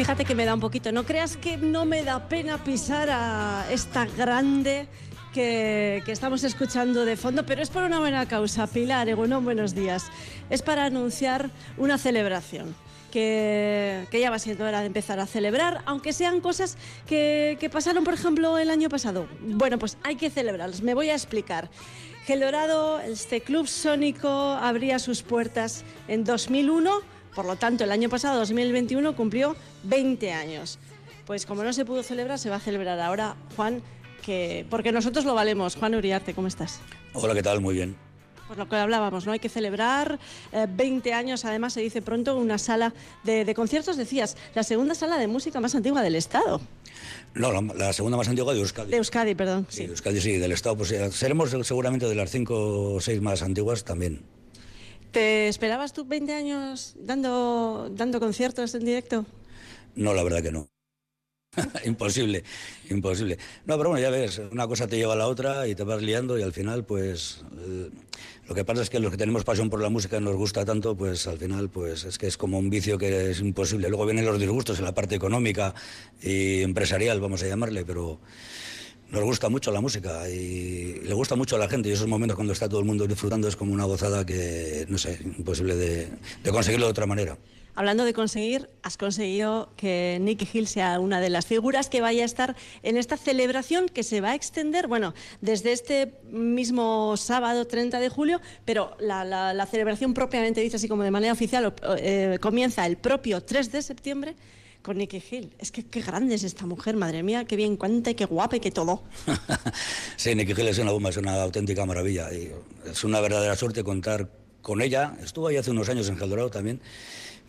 Fíjate que me da un poquito. No creas que no me da pena pisar a esta grande que, estamos escuchando de fondo, pero es por una buena causa. Pilar, Egunon, buenos días. Es para anunciar una celebración. Que, ya va siendo hora de empezar a celebrar, aunque sean cosas que, que pasaron, por ejemplo, el año pasado. Bueno, pues hay que celebrarlas. Me voy a explicar. El Dorado, este club sónico, abría sus puertas en 2001, por lo tanto el año pasado, 2021, cumplió 20 años. Pues como no se pudo celebrar, se va a celebrar ahora, Juan, que porque nosotros lo valemos. Juan Uriarte, ¿cómo estás? Hola, ¿qué tal? Muy bien. Pues lo que hablábamos, ¿no? Hay que celebrar 20 eh, años, además se dice pronto, una sala de, de conciertos, decías, la segunda sala de música más antigua del Estado. No, la, segunda más antigua de Euskadi. De Euskadi, perdón. Sí, de Euskadi, sí, del Estado. Pues seremos seguramente de las cinco o seis más antiguas también. ¿Te esperabas tú 20 años dando, dando conciertos en directo? No, la verdad que no. imposible, imposible. No, pero bueno, ya ves, una cosa te lleva a la otra y te vas liando y al final, pues, eh, lo que pasa es que los que tenemos pasión por la música nos gusta tanto, pues al final, pues es que es como un vicio que es imposible. Luego vienen los disgustos en la parte económica y empresarial, vamos a llamarle, pero nos gusta mucho la música y le gusta mucho a la gente y esos momentos cuando está todo el mundo disfrutando es como una gozada que, no sé, imposible de, de conseguirlo de otra manera. Hablando de conseguir, has conseguido que Nicky Hill sea una de las figuras que vaya a estar en esta celebración que se va a extender, bueno, desde este mismo sábado 30 de julio, pero la, celebración propiamente dice así como de manera oficial eh, comienza el propio 3 de septiembre con Nicky Hill. Es que qué grande es esta mujer, madre mía, qué bien cuenta y qué guapa y qué todo. sí, Nicky Hill es una bomba, es una auténtica maravilla. Y es una verdadera suerte contar con ella. Estuvo ahí hace unos años en Geldorado también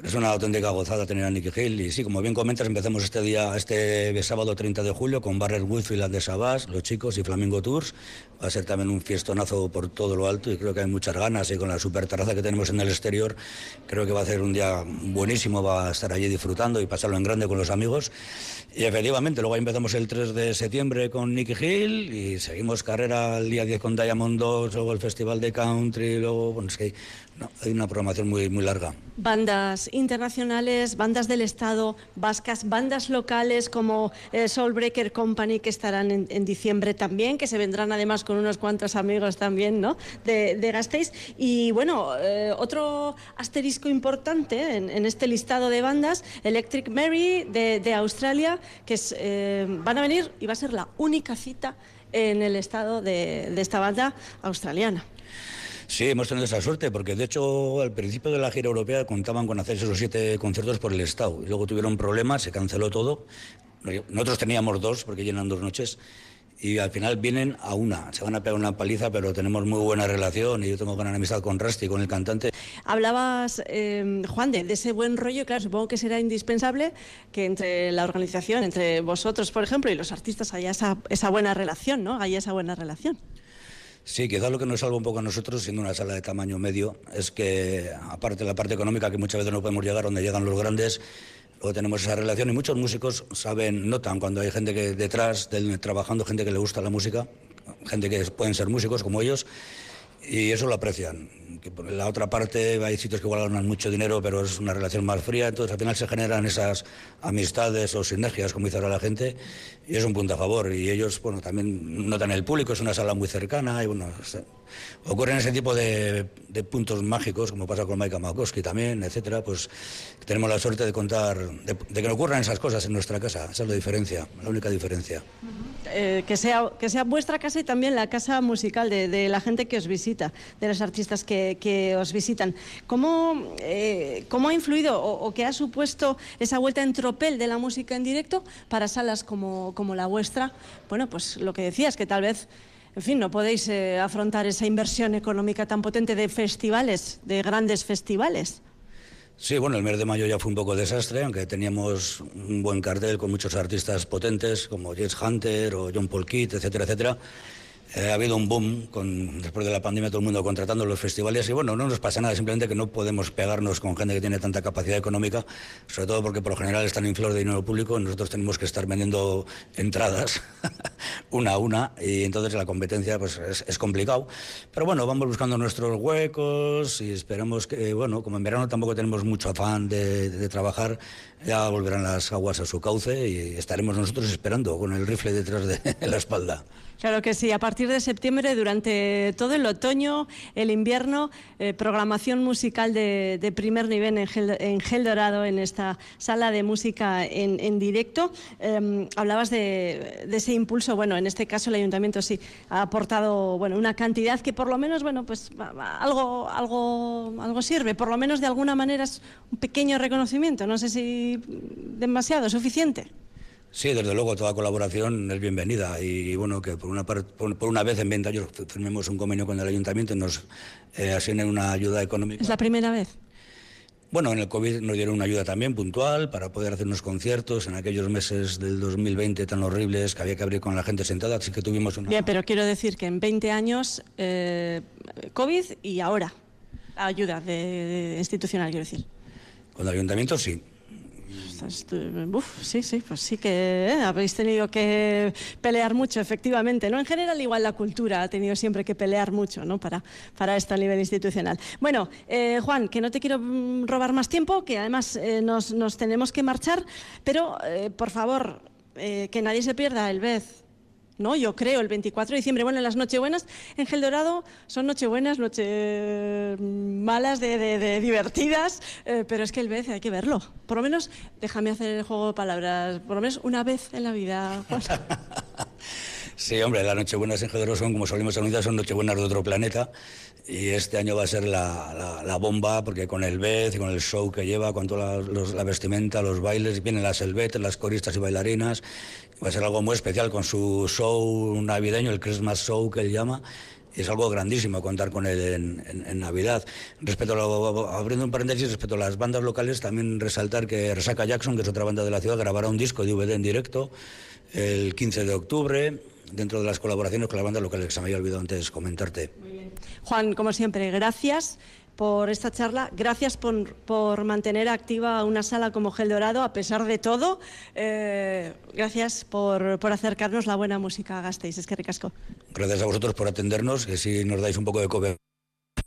es una auténtica gozada tener a Nicky Hill y sí, como bien comentas, empezamos este día, este sábado 30 de julio con Barrer Woodfield de Sabás, Los Chicos y Flamingo Tours. Va a ser también un fiestonazo por todo lo alto y creo que hay muchas ganas y con la super terraza que tenemos en el exterior, creo que va a ser un día buenísimo, va a estar allí disfrutando y pasarlo en grande con los amigos. Y efectivamente, luego empezamos el 3 de septiembre con Nicky Hill y seguimos carrera el día 10 con Diamond 2, luego el Festival de Country, luego, bueno, es que hay una programación muy, muy larga. Bandas internacionales, bandas del Estado, vascas, bandas locales como eh, Soulbreaker Company que estarán en, diciembre también, que se vendrán además con unos cuantos amigos también ¿no? de, de. Y bueno, eh, otro asterisco importante en, este listado de bandas, Electric Mary de, Australia, que es, eh, van a venir y va a ser la única cita en el estado de esta banda australiana. Sí, hemos tenido esa suerte, porque de hecho al principio de la gira europea contaban con hacer esos siete conciertos por el Estado. Y luego tuvieron problemas, se canceló todo. Nosotros teníamos dos, porque llenan dos noches. Y al final vienen a una. Se van a pegar una paliza, pero tenemos muy buena relación y yo tengo gran amistad con Rusty, con el cantante. Hablabas, eh, Juan, de, ese buen rollo. Claro, supongo que será indispensable que entre la organización, entre vosotros, por ejemplo, y los artistas haya esa, esa buena relación, ¿no? Haya esa buena relación. Sí, quizás lo que nos salva un poco a nosotros, siendo una sala de tamaño medio, es que, aparte de la parte económica, que muchas veces no podemos llegar donde llegan los grandes, luego tenemos esa relación y muchos músicos saben, notan cuando hay gente que detrás, trabajando, gente que le gusta la música, gente que pueden ser músicos como ellos, y eso lo aprecian. Que la otra parte hay sitios que igual ganan mucho dinero, pero es una relación más fría, entonces al final se generan esas amistades o sinergias, como dice ahora la gente, y es un punto a favor. Y ellos, bueno, también notan el público, es una sala muy cercana, y bueno, ocurren ese tipo de, puntos mágicos, como pasa con Maika Makowski también, etcétera, pues tenemos la suerte de contar, de, que no ocurran esas cosas en nuestra casa, esa es la diferencia, la única diferencia. Eh, que, sea, que sea vuestra casa y también la casa musical de, la gente que os visita, de los artistas que, os visitan. ¿Cómo, eh, ¿Cómo, ha influido o, qué ha supuesto esa vuelta en tropel de la música en directo para salas como, como la vuestra? Bueno, pues lo que decías, que tal vez en fin, no podéis eh, afrontar esa inversión económica tan potente de festivales, de grandes festivales. Sí, bueno, el mes de mayo ya fue un poco desastre, aunque teníamos un buen cartel con muchos artistas potentes como James Hunter o John Paul Kidd, etcétera, etcétera. Eh, ha habido un boom con, después de la pandemia, todo el mundo contratando los festivales y bueno, no nos pasa nada, simplemente que no podemos pegarnos con gente que tiene tanta capacidad económica, sobre todo porque por lo general están inflados de dinero público nosotros tenemos que estar vendiendo entradas una a una y entonces la competencia pues es, complicado. Pero bueno, vamos buscando nuestros huecos y esperamos que, bueno, como en verano tampoco tenemos mucho afán de trabajar, ya volverán las aguas a su cauce y estaremos nosotros esperando con el rifle detrás de la espalda. Claro que sí, a partir de septiembre, durante todo el otoño, el invierno, eh, programación musical de, primer nivel en Gel, Dorado, en esta sala de música en, directo. Em, hablabas de, ese impulso, bueno, en este caso el ayuntamiento sí ha aportado bueno, una cantidad que por lo menos, bueno, pues algo, algo, algo sirve, por lo menos de alguna manera es un pequeño reconocimiento, no sé si demasiado, suficiente. Sí, desde luego, toda colaboración es bienvenida y bueno, que por una, por, una vez en 20 años firmemos un convenio con el ayuntamiento y nos eh, asignen una ayuda económica. ¿Es la primera vez? Bueno, en el COVID nos dieron una ayuda también puntual para poder hacer unos conciertos en aquellos meses del 2020 tan horribles que había que abrir con la gente sentada, así que tuvimos una... Bien, pero quiero decir que en 20 años eh, COVID y ahora ayuda de, institucional, quiero decir. Con el ayuntamiento sí, sí, sí, pues sí que eh, habéis tenido que pelear mucho, efectivamente. ¿no? En general, igual la cultura ha tenido siempre que pelear mucho ¿no? para, para esto a nivel institucional. Bueno, eh, Juan, que no te quiero mm, robar más tiempo, que además eh, nos, nos, tenemos que marchar, pero por favor, que nadie se pierda el vez ¿no? Yo creo, el 24 de diciembre. Bueno, las Nochebuenas en Gel Dorado son Nochebuenas, noche malas, de, divertidas, eh, pero es que el vez hay que verlo. Por lo menos, déjame hacer el juego de palabras, por lo menos una vez en la vida. Sí, hombre, las Nochebuenas en Gedoro son, como solimos anunciar, son Nochebuenas de otro planeta. Y este año va a ser la, bomba, porque con el Bez y con el show que lleva, con toda la, vestimenta, los bailes, vienen las elbetes, las coristas y bailarinas. Va a ser algo muy especial con su show navideño, el Christmas Show que él llama es algo grandísimo contar con él en, Navidad. Respecto a abriendo un paréntesis, respecto a las bandas locales, también resaltar que Resaca Jackson, que es otra banda de la ciudad, grabará un disco de DVD en directo el 15 de octubre dentro de las colaboraciones con la banda local que se me había olvidado antes comentarte. Juan, como siempre, gracias por esta charla. Gracias por, mantener activa una sala como Gel Dorado, a pesar de todo. Eh, gracias por, acercarnos la buena música a Gasteiz. Es que ricasco. Gracias a vosotros por atendernos, que si nos dais un poco de cobertura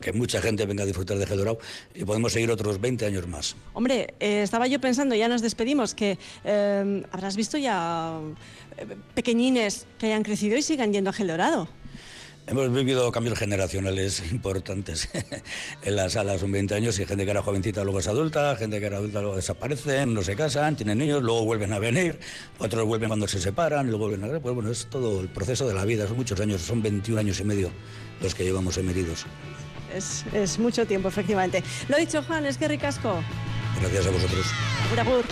que mucha gente venga a disfrutar de Gel Dorado y podemos seguir otros 20 años más. Hombre, eh, estaba yo pensando, ya nos despedimos, que eh, habrás visto ya pequeñines que hayan crecido y sigan yendo a Gel Dorado. Hemos vivido cambios generacionales importantes en las salas, son 20 años y gente que era jovencita luego es adulta, gente que era adulta luego desaparecen, no se casan, tienen niños, luego vuelven a venir, otros vuelven cuando se separan, luego vuelven a ver, pues bueno, es todo el proceso de la vida, son muchos años, son 21 años y medio los que llevamos emeridos. Es, es mucho tiempo, efectivamente. Lo dicho, Juan, es que ricasco. Gracias a vosotros. Abur,